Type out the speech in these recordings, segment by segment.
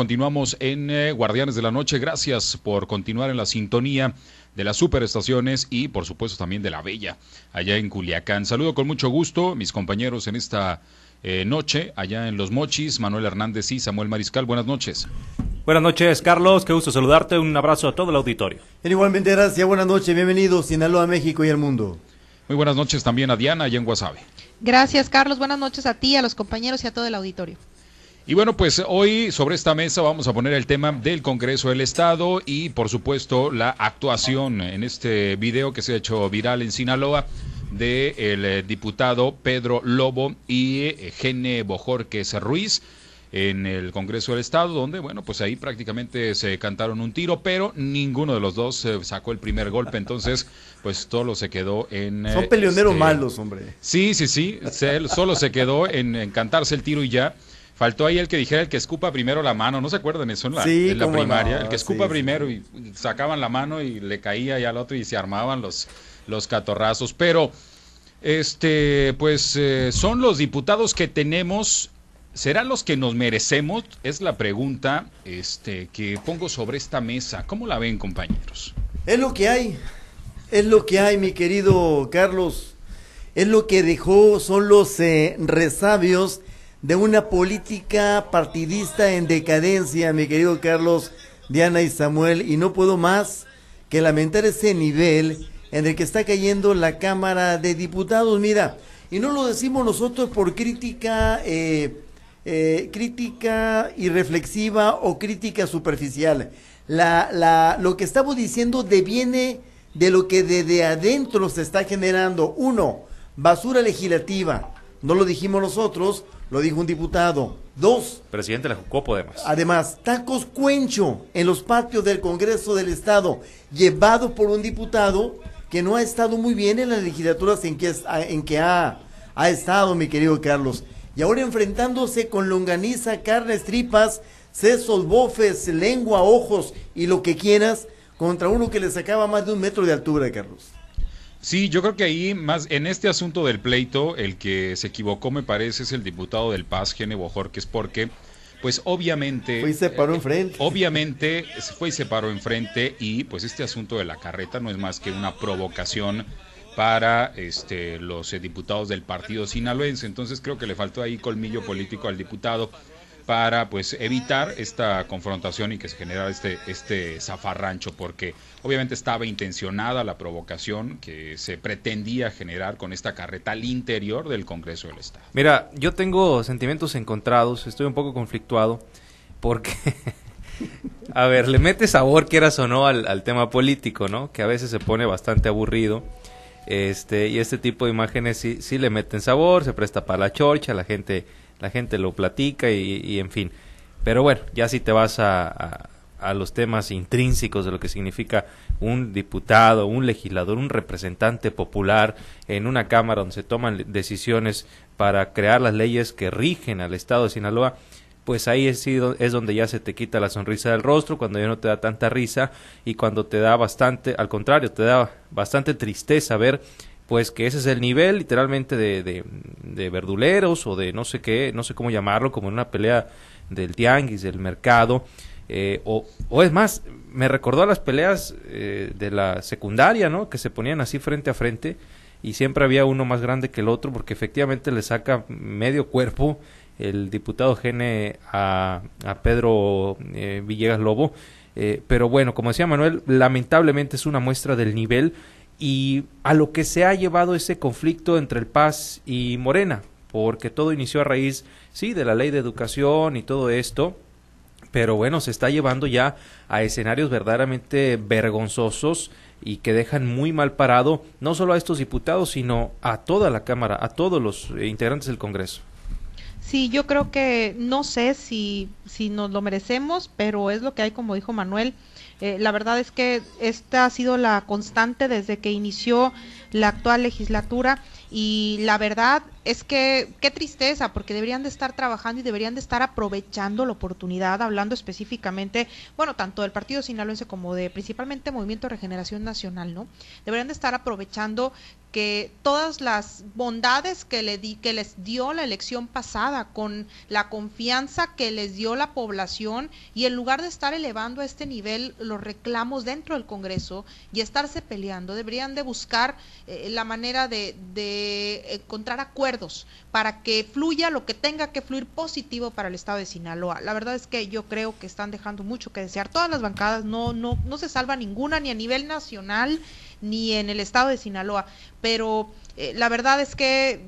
continuamos en eh, Guardianes de la Noche. Gracias por continuar en la sintonía de las superestaciones y por supuesto también de la Bella, allá en Culiacán. Saludo con mucho gusto mis compañeros en esta eh, noche, allá en Los Mochis, Manuel Hernández y Samuel Mariscal. Buenas noches. Buenas noches, Carlos. Qué gusto saludarte. Un abrazo a todo el auditorio. Igualmente, gracias. Buenas noches. Bienvenidos, Sinaloa, México y el mundo. Muy buenas noches también a Diana, allá en Guasave. Gracias, Carlos. Buenas noches a ti, a los compañeros y a todo el auditorio. Y bueno, pues hoy sobre esta mesa vamos a poner el tema del Congreso del Estado y por supuesto la actuación en este video que se ha hecho viral en Sinaloa del eh, diputado Pedro Lobo y eh, Gene Bojorquez Ruiz en el Congreso del Estado, donde, bueno, pues ahí prácticamente se cantaron un tiro, pero ninguno de los dos eh, sacó el primer golpe, entonces, pues todo se quedó en... Son peleoneros este, malos, hombre. Sí, sí, sí, solo se quedó en, en cantarse el tiro y ya. Faltó ahí el que dijera el que escupa primero la mano, ¿no se acuerdan eso en la, en la primaria? el que escupa primero y sacaban la mano y le caía ya al otro y se armaban los, los catorrazos. Pero, este, pues eh, son los diputados que tenemos, ¿serán los que nos merecemos? Es la pregunta este, que pongo sobre esta mesa. ¿Cómo la ven, compañeros? Es lo que hay, es lo que hay, mi querido Carlos. Es lo que dejó, son los eh, resabios de una política partidista en decadencia, mi querido Carlos, Diana y Samuel, y no puedo más que lamentar ese nivel en el que está cayendo la Cámara de Diputados. Mira, y no lo decimos nosotros por crítica, eh, eh, crítica irreflexiva o crítica superficial. La, la, lo que estamos diciendo deviene de lo que desde adentro se está generando. Uno, basura legislativa. No lo dijimos nosotros, lo dijo un diputado. Dos. Presidente de la Jucopo, además. Además, tacos cuencho en los patios del Congreso del Estado, llevado por un diputado que no ha estado muy bien en las legislaturas en que, en que ha, ha estado, mi querido Carlos. Y ahora enfrentándose con longaniza, carnes, tripas, sesos, bofes, lengua, ojos y lo que quieras, contra uno que le sacaba más de un metro de altura, Carlos. Sí, yo creo que ahí más en este asunto del pleito, el que se equivocó me parece es el diputado del Paz, Gene Bojorquez, porque pues obviamente fue y se paró enfrente. Obviamente fue y se paró enfrente y pues este asunto de la carreta no es más que una provocación para este los eh, diputados del partido sinaloense. Entonces creo que le faltó ahí colmillo político al diputado para pues evitar esta confrontación y que se generara este, este zafarrancho, porque obviamente estaba intencionada la provocación que se pretendía generar con esta carreta al interior del Congreso del Estado. Mira, yo tengo sentimientos encontrados, estoy un poco conflictuado, porque, a ver, le mete sabor, quieras o no, al, al tema político, ¿no? Que a veces se pone bastante aburrido. Este, y este tipo de imágenes sí, sí le meten sabor, se presta para la chorcha, la gente la gente lo platica y, en fin. Pero bueno, ya si te vas a, a, los temas intrínsecos de lo que significa un diputado, un legislador, un representante popular en una Cámara donde se toman decisiones para crear las leyes que rigen al Estado de Sinaloa, pues ahí es, es donde ya se te quita la sonrisa del rostro, cuando ya no te da tanta risa y cuando te da bastante, al contrario, te da bastante tristeza ver pues que ese es el nivel literalmente de, de, verduleros o de no sé qué, no sé cómo llamarlo, como en una pelea del tianguis, del mercado, eh, o, o, es más, me recordó a las peleas eh, de la secundaria, ¿no? Que se ponían así frente a frente y siempre había uno más grande que el otro porque efectivamente le saca medio cuerpo el diputado Gene a, a Pedro eh, Villegas Lobo. pero bueno, como decía Manuel, lamentablemente es una muestra del nivel y a lo que se ha llevado ese conflicto entre el Paz y Morena, porque todo inició a raíz, sí, de la ley de educación y todo esto, pero bueno, se está llevando ya a escenarios verdaderamente vergonzosos y que dejan muy mal parado no solo a estos diputados, sino a toda la Cámara, a todos los integrantes del Congreso. Sí, yo creo que no sé si, si nos lo merecemos, pero es lo que hay, como dijo Manuel, eh, la verdad es que esta ha sido la constante desde que inició la actual legislatura y la verdad es que qué tristeza, porque deberían de estar trabajando y deberían de estar aprovechando la oportunidad, hablando específicamente, bueno, tanto del Partido Sinaloense como de principalmente Movimiento de Regeneración Nacional, ¿no? Deberían de estar aprovechando que todas las bondades que, le di, que les dio la elección pasada, con la confianza que les dio la población, y en lugar de estar elevando a este nivel los reclamos dentro del Congreso y estarse peleando, deberían de buscar eh, la manera de, de, encontrar acuerdos para que fluya lo que tenga que fluir positivo para el Estado de Sinaloa. La verdad es que yo creo que están dejando mucho que desear. Todas las bancadas no, no, no se salva ninguna, ni a nivel nacional, ni en el estado de Sinaloa, pero eh, la verdad es que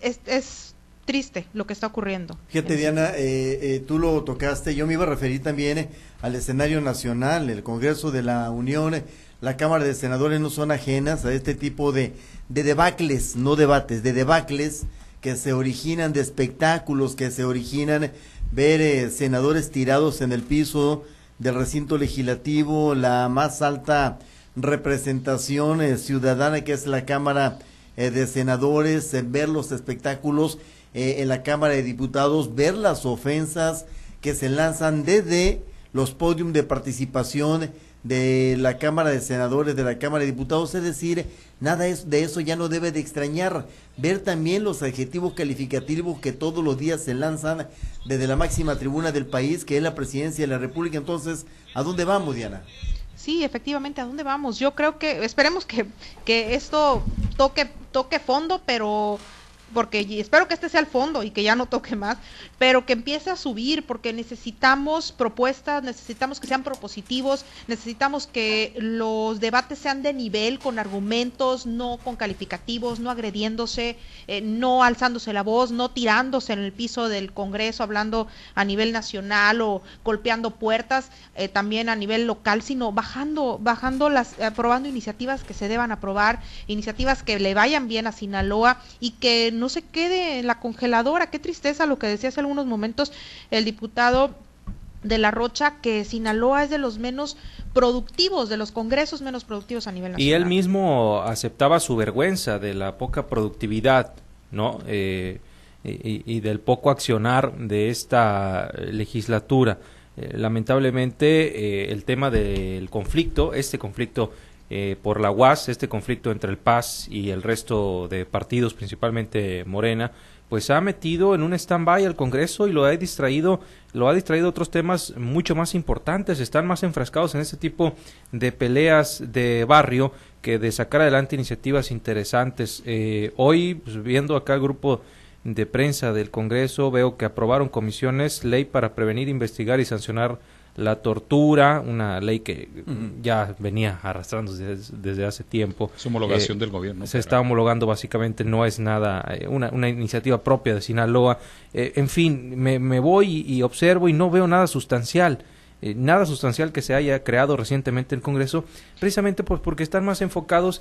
es, es, triste lo que está ocurriendo. Fíjate, Diana, eh, eh, tú lo tocaste, yo me iba a referir también al escenario nacional, el Congreso de la Unión, la Cámara de Senadores no son ajenas a este tipo de, de debacles, no debates, de debacles que se originan de espectáculos, que se originan ver senadores tirados en el piso del recinto legislativo, la más alta representación eh, ciudadana que es la Cámara eh, de Senadores, ver los espectáculos eh, en la Cámara de Diputados, ver las ofensas que se lanzan desde los podios de participación de la Cámara de Senadores, de la Cámara de Diputados, es decir, nada de eso ya no debe de extrañar. Ver también los adjetivos calificativos que todos los días se lanzan desde la máxima tribuna del país, que es la presidencia de la República. Entonces, ¿a dónde vamos, Diana? sí, efectivamente, ¿a dónde vamos? Yo creo que, esperemos que, que esto toque, toque fondo, pero porque espero que este sea el fondo y que ya no toque más, pero que empiece a subir porque necesitamos propuestas, necesitamos que sean propositivos, necesitamos que los debates sean de nivel, con argumentos, no con calificativos, no agrediéndose, eh, no alzándose la voz, no tirándose en el piso del Congreso, hablando a nivel nacional o golpeando puertas, eh, también a nivel local, sino bajando, bajando las, aprobando iniciativas que se deban aprobar, iniciativas que le vayan bien a Sinaloa y que no se quede en la congeladora. Qué tristeza lo que decía hace algunos momentos el diputado de la Rocha que Sinaloa es de los menos productivos, de los congresos menos productivos a nivel nacional. Y él mismo aceptaba su vergüenza de la poca productividad, ¿no? Eh, y, del poco accionar de esta legislatura. Eh, lamentablemente, eh, el tema del conflicto, este conflicto eh, por la UAS, este conflicto entre el PAS y el resto de partidos, principalmente Morena, pues ha metido en un stand-by al Congreso y lo ha distraído, lo ha distraído otros temas mucho más importantes, están más enfrascados en este tipo de peleas de barrio que de sacar adelante iniciativas interesantes. Eh, hoy, pues, viendo acá el grupo de prensa del Congreso, veo que aprobaron comisiones, ley para prevenir, investigar y sancionar la tortura, una ley que ya venía arrastrando desde, hace tiempo. Es homologación eh, del gobierno. Se está homologando básicamente, no es nada, eh, una, una, iniciativa propia de Sinaloa. Eh, en fin, me, me, voy y, observo y no veo nada sustancial. nada sustancial que se haya creado recientemente en el Congreso, precisamente pues porque están más enfocados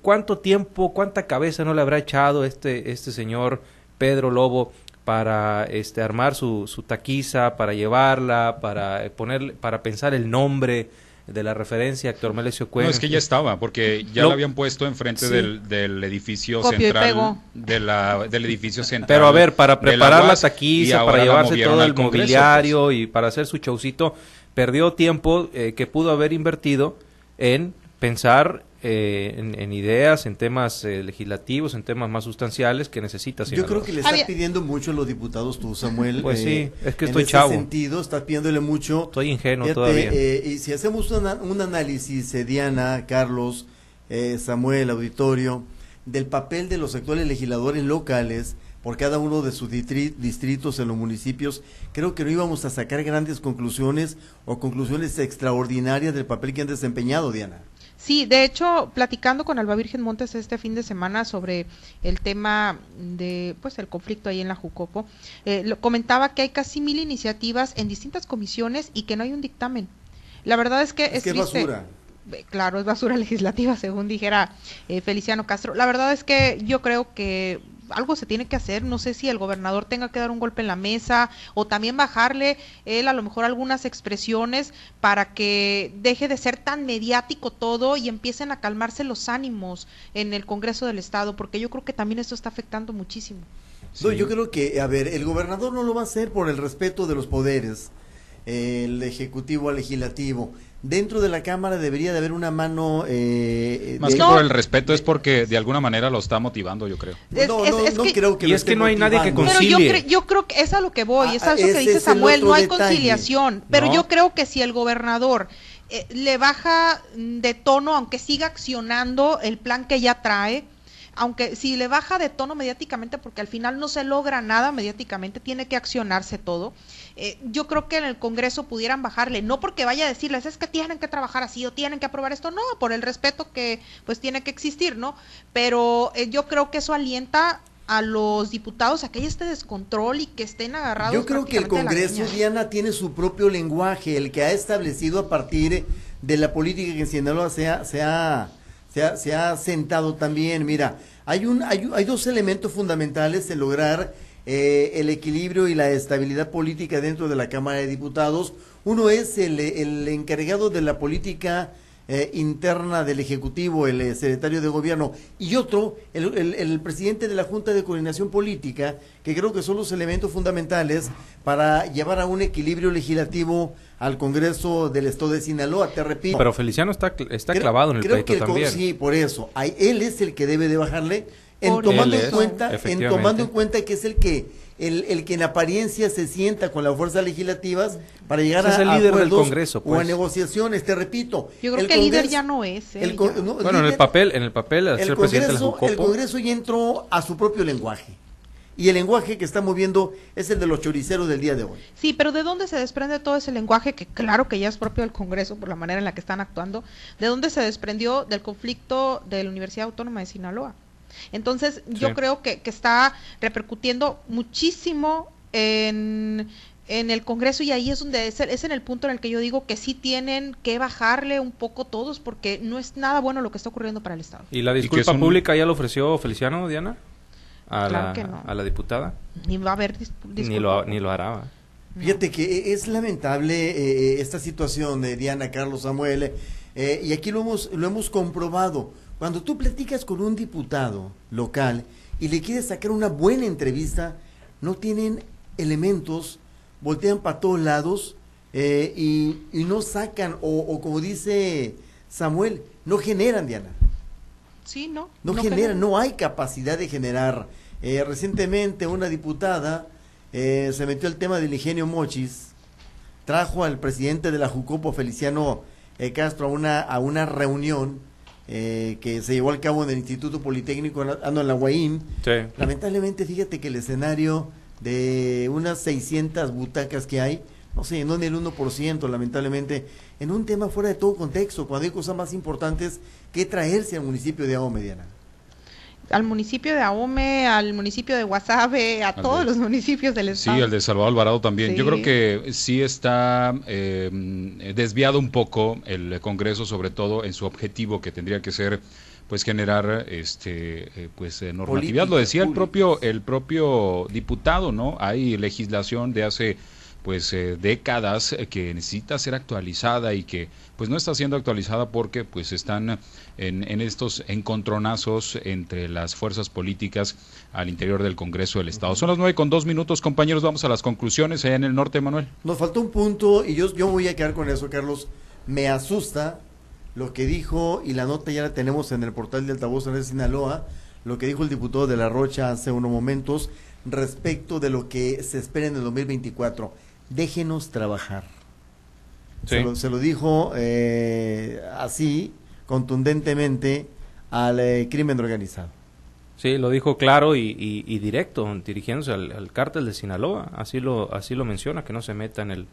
cuánto tiempo, cuánta cabeza no le habrá echado este, este señor Pedro Lobo para este armar su, su taquiza, para llevarla, para poner, para pensar el nombre de la referencia Héctor Melesio Cuen. No, es que ya estaba, porque ya lo, habían puesto enfrente del, del, edificio central, de la, del edificio central. Pero a ver, para preparar la, taquiza, para llevarse todo el mobiliario pues. y para hacer su showcito, perdió tiempo eh, que pudo haber invertido en pensar eh, en, ideas, en temas eh, legislativos, en temas más sustanciales que necesitas. Yo creo que le estás pidiendo mucho a los diputados tú, Samuel. Pues sí, eh, es que estoy en chavo. En sentido, estás pidiéndole mucho. Estoy ingenuo todavía. y si hacemos un análisis, Diana, Carlos, Samuel, auditorio, del papel de los actuales legisladores locales por cada uno de sus distritos en los municipios, creo que no íbamos a sacar grandes conclusiones o conclusiones extraordinarias del papel que han desempeñado, Diana. Sí, de hecho, platicando con Alba Virgen Montes este fin de semana sobre el tema de, pues, el conflicto ahí en la Jucopo, eh, lo, comentaba que hay casi mil iniciativas en distintas comisiones y que no hay un dictamen. La verdad es que es, es basura. Eh, claro, es basura legislativa, según dijera eh, Feliciano Castro. La verdad es que yo creo que algo se tiene que hacer, no sé si el gobernador tenga que dar un golpe en la mesa o también bajarle él a lo mejor algunas expresiones para que deje de ser tan mediático todo y empiecen a calmarse los ánimos en el Congreso del Estado, porque yo creo que también esto está afectando muchísimo. yo creo que, a ver, el gobernador no lo va a hacer por el respeto de los poderes, el ejecutivo al legislativo. Dentro de la Cámara debería de haber una mano... Eh, Más que por el respeto es porque de alguna manera lo está motivando, yo creo. no, no, no creo que Y es que no hay nadie que concilie. Pero yo, yo creo que es a lo que voy, es a lo que dice Samuel, no hay conciliación. Pero yo creo que si el gobernador eh, le baja de tono, aunque siga accionando el plan que ya trae, aunque si le baja de tono mediáticamente, porque al final no se logra nada mediáticamente, tiene que accionarse todo. Eh, yo creo que en el Congreso pudieran bajarle, no porque vaya a decirles es que tienen que trabajar así o tienen que aprobar esto, no, por el respeto que pues tiene que existir, ¿no? Pero eh, yo creo que eso alienta a los diputados a que haya este descontrol y que estén agarrados. Yo creo que el Congreso, Diana, tiene su propio lenguaje, el que ha establecido a partir de la política que en Sinaloa se ha, se ha, se ha, sentado también. Mira, hay, un, hay, hay dos elementos fundamentales en lograr eh, el equilibrio y la estabilidad política dentro de la Cámara de Diputados. Uno es el, el encargado de la política eh, interna del Ejecutivo, el eh, secretario de Gobierno, y otro, el, el, presidente de la Junta de Coordinación Política, que creo que son los elementos fundamentales para llevar a un equilibrio legislativo al Congreso del Estado de Sinaloa, te repito. Pero Feliciano está, está clavado en el creo que también. Sí, por eso. él es el que debe de bajarle en tomando en cuenta en tomando en cuenta que es el que el, el, que en apariencia se sienta con las fuerzas legislativas para llegar a, el líder del Congreso, o a pues. negociaciones, te repito. Yo creo que el líder ya no es. ¿eh? bueno, en el papel, en el papel, el, Congreso, el Congreso ya entró a su propio lenguaje. Y el lenguaje que está moviendo es el de los choriceros del día de hoy. Sí, pero ¿de dónde se desprende todo ese lenguaje que claro que ya es propio del Congreso por la manera en la que están actuando? ¿De dónde se desprendió del conflicto de la Universidad Autónoma de Sinaloa? Entonces, yo creo que, que, está repercutiendo muchísimo en, en el Congreso y ahí es donde es, es, en el punto en el que yo digo que sí tienen que bajarle un poco todos porque no es nada bueno lo que está ocurriendo para el Estado. ¿Y la disculpa pública ya lo ofreció Feliciano, Diana? A, la, a la diputada. Ni va a haber Ni lo, ni lo hará. Fíjate que es lamentable eh, esta situación de Diana, Carlos, Samuel, eh, y aquí lo hemos, lo hemos comprobado cuando tú platicas con un diputado local y le quieres sacar una buena entrevista, no tienen elementos, voltean para todos lados eh, y, no sacan, o, como dice Samuel, no generan, Diana. Sí, no. No, generan, no hay capacidad de generar. Eh, recientemente una diputada eh, se metió al tema del ingenio Mochis, trajo al presidente de la Jucopo, Feliciano Castro, a una, a una reunión eh, que se llevó a cabo en el Instituto Politécnico Ando en la Guaín. Lamentablemente, fíjate que el escenario de unas 600 butacas que hay, no sé, no en el 1%, lamentablemente, en un tema fuera de todo contexto, cuando hay cosas más importantes que traerse al municipio de Agua Mediana al municipio de Ahome, al municipio de Guasave, a todos los municipios del estado. Sí, el de Salvador Alvarado también. Yo creo que sí está eh, desviado un poco el Congreso, sobre todo en su objetivo que tendría que ser pues generar este eh, pues eh, normatividad lo decía el propio el propio diputado no hay legislación de hace pues eh, décadas eh, que necesita ser actualizada y que pues no está siendo actualizada porque pues están en, estos encontronazos entre las fuerzas políticas al interior del Congreso del Estado. Son las nueve con dos minutos, compañeros, vamos a las conclusiones allá en el norte, Manuel. Nos faltó un punto y yo, yo voy a quedar con eso, Carlos. Me asusta lo que dijo, y la nota ya la tenemos en el portal de Altavoz de Sinaloa, lo que dijo el diputado de La Rocha hace unos momentos respecto de lo que se espera en el 2024 déjenos trabajar. Se, lo, dijo eh, así, contundentemente, al eh, crimen organizado. Sí, lo dijo claro y, directo, dirigiéndose al, cártel de Sinaloa. Así lo, así lo menciona, que no se meta en el,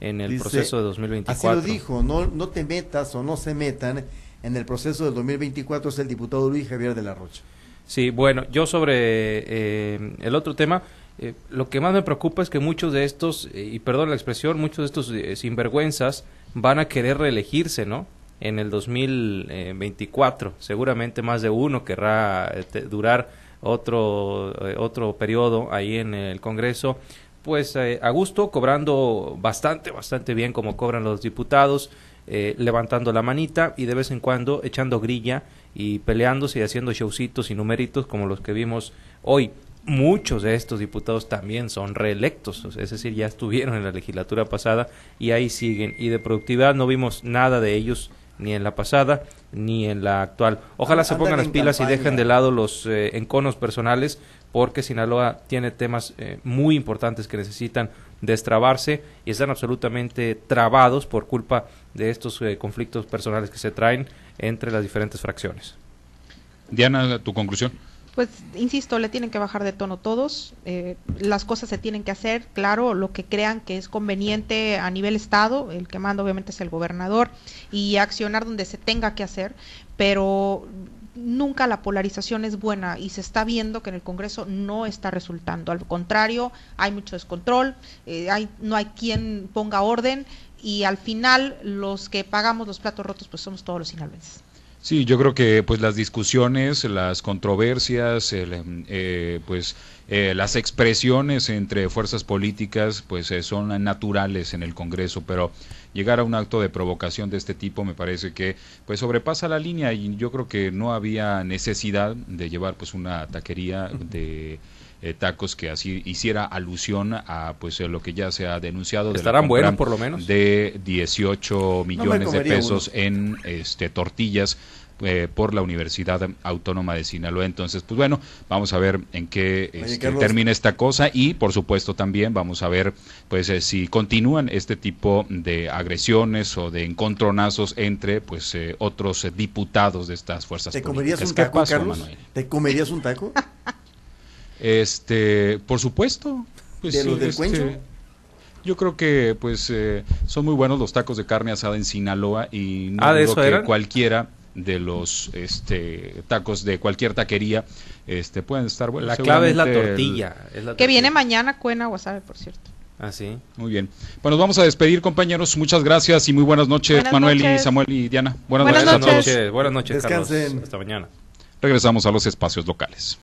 en el proceso de 2024. Así lo dijo, no, no te metas o no se metan en el proceso del 2024, es el diputado Luis Javier de la Rocha. Sí, bueno, yo sobre eh, el otro tema, eh, lo que más me preocupa es que muchos de estos, eh, y perdón la expresión, muchos de estos eh, sinvergüenzas van a querer reelegirse, ¿no? En el 2024. Seguramente más de uno querrá durar otro, otro periodo ahí en el Congreso. Pues a gusto, cobrando bastante, bastante bien como cobran los diputados, levantando la manita y de vez en cuando echando grilla y peleándose y haciendo showcitos y numeritos como los que vimos hoy muchos de estos diputados también son reelectos, es decir, ya estuvieron en la legislatura pasada y ahí siguen. Y de productividad no vimos nada de ellos ni en la pasada ni en la actual. Ojalá se pongan las pilas y dejen de lado los eh, enconos personales porque Sinaloa tiene temas eh, muy importantes que necesitan destrabarse y están absolutamente trabados por culpa de estos eh, conflictos personales que se traen entre las diferentes fracciones. Diana, tu conclusión. Pues, insisto, le tienen que bajar de tono todos, eh, las cosas se tienen que hacer, claro, lo que crean que es conveniente a nivel Estado, el que manda obviamente es el gobernador, y accionar donde se tenga que hacer, pero nunca la polarización es buena y se está viendo que en el Congreso no está resultando. Al contrario, hay mucho descontrol, eh, hay, no hay quien ponga orden y al final los que pagamos los platos rotos pues somos todos los sinaloenses. Sí, yo creo que pues las discusiones, las controversias, eh, pues eh, las expresiones entre fuerzas políticas pues eh, son naturales en el Congreso, pero llegar a un acto de provocación de este tipo me parece que pues sobrepasa la línea y yo creo que no había necesidad de llevar pues una taquería de eh, tacos que así hiciera alusión a pues lo que ya se ha denunciado de estarán buenos por lo menos de 18 millones de pesos en este tortillas eh, por la Universidad Autónoma de Sinaloa. Entonces, pues bueno, vamos a ver en qué este, termina esta cosa y, por supuesto, también vamos a ver, pues, eh, si continúan este tipo de agresiones o de encontronazos entre, pues, otros diputados de estas fuerzas ¿Te comerías un taco, Carlos? ¿Te comerías un taco? Este, por supuesto. Pues ¿De los del este, Yo creo que pues eh, son muy buenos los tacos de carne asada en Sinaloa y no ah, ¿de que cualquiera de los este tacos de cualquier taquería este pueden estar buenos. La clave es la, tortilla, Que viene mañana Cuena Wasabe, por cierto. Ah, sí. Muy bien. Bueno, nos vamos a despedir, compañeros. Muchas gracias y muy buenas noches, Manuel y Samuel y Diana. Buenas, noches. Buenas noches. Buenas noches, Descansen. Hasta mañana. Regresamos a los espacios locales.